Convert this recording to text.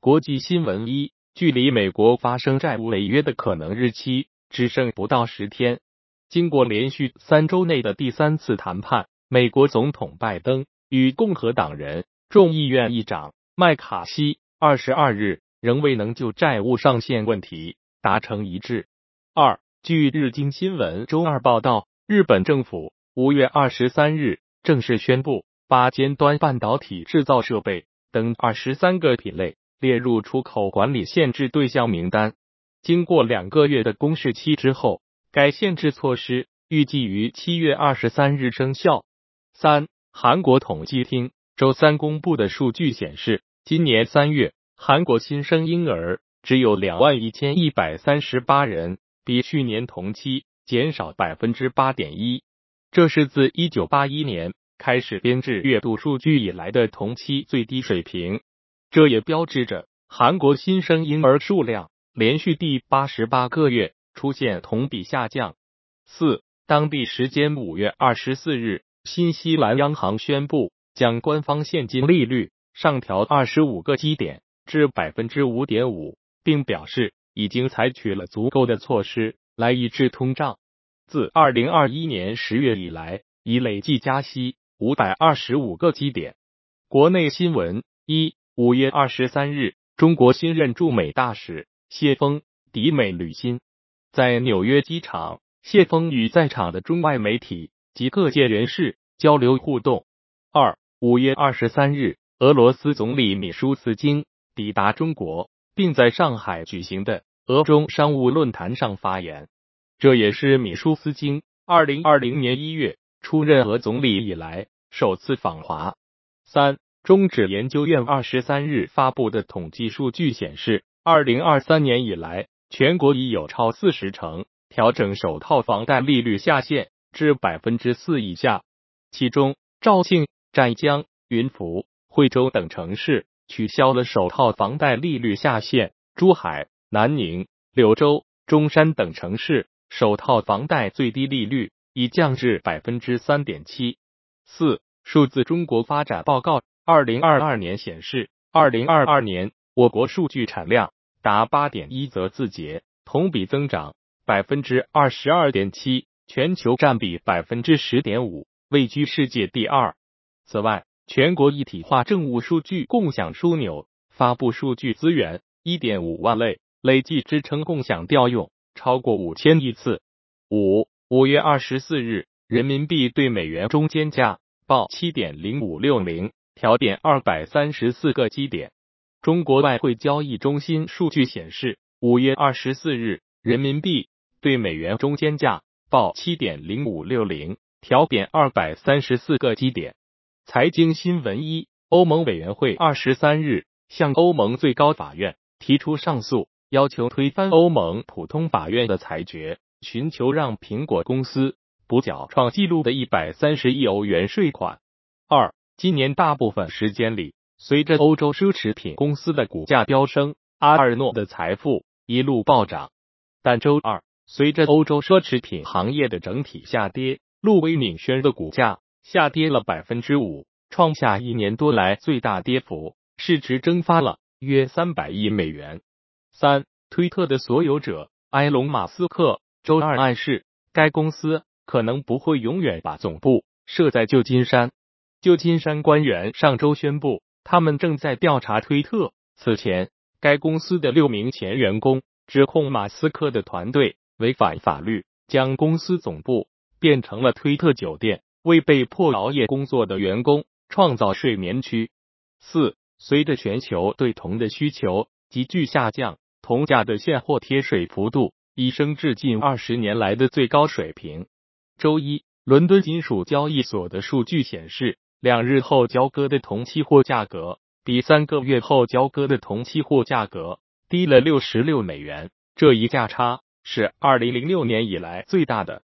国际新闻一，距离美国发生债务违约的可能日期只剩不到十天。经过连续三周内的第三次谈判，美国总统拜登与共和党人众议院议长麦卡锡二十二日仍未能就债务上限问题达成一致。二，据日经新闻周二报道，日本政府五月二十三日正式宣布，把尖端半导体制造设备等二十三个品类。列入出口管理限制对象名单。经过两个月的公示期之后，该限制措施预计于七月二十三日生效。三，韩国统计厅周三公布的数据显示，今年三月韩国新生婴儿只有两万一千一百三十八人，比去年同期减少百分之八点一，这是自一九八一年开始编制月度数据以来的同期最低水平。这也标志着韩国新生婴儿数量连续第八十八个月出现同比下降。四，当地时间五月二十四日，新西兰央行宣布将官方现金利率上调二十五个基点至百分之五点五，并表示已经采取了足够的措施来抑制通胀。自二零二一年十月以来，已累计加息五百二十五个基点。国内新闻一。五月二十三日，中国新任驻美大使谢峰抵美履新，在纽约机场，谢峰与在场的中外媒体及各界人士交流互动。二五月二十三日，俄罗斯总理米舒斯京抵达中国，并在上海举行的俄中商务论坛上发言，这也是米舒斯京二零二零年一月出任俄总理以来首次访华。三。中指研究院二十三日发布的统计数据显示，二零二三年以来，全国已有超四十成调整首套房贷利率下限至百分之四以下。其中，肇庆、湛江、云浮、惠州等城市取消了首套房贷利率下限；珠海、南宁、柳州、中山等城市首套房贷最低利率已降至百分之三点七四。数字中国发展报告。二零二二年显示，二零二二年我国数据产量达八点一则字节，同比增长百分之二十二点七，全球占比百分之十点五，位居世界第二。此外，全国一体化政务数据共享枢纽发布数据资源一点五万类，累计支撑共享调用超过五千亿次。五五月二十四日，人民币对美元中间价报七点零五六零。调点二百三十四个基点。中国外汇交易中心数据显示，五月二十四日，人民币对美元中间价报七点零五六零，调点二百三十四个基点。财经新闻一：欧盟委员会二十三日向欧盟最高法院提出上诉，要求推翻欧盟普通法院的裁决，寻求让苹果公司补缴创纪录的一百三十亿欧元税款。二。今年大部分时间里，随着欧洲奢侈品公司的股价飙升，阿尔诺的财富一路暴涨。但周二，随着欧洲奢侈品行业的整体下跌，路威敏轩的股价下跌了百分之五，创下一年多来最大跌幅，市值蒸发了约三百亿美元。三，推特的所有者埃隆·马斯克周二暗示，该公司可能不会永远把总部设在旧金山。旧金山官员上周宣布，他们正在调查推特。此前，该公司的六名前员工指控马斯克的团队违反法律，将公司总部变成了推特酒店，为被迫熬夜工作的员工创造睡眠区。四，随着全球对铜的需求急剧下降，铜价的现货贴水幅度已升至近二十年来的最高水平。周一，伦敦金属交易所的数据显示。两日后交割的同期货价格比三个月后交割的同期货价格低了六十六美元，这一价差是二零零六年以来最大的。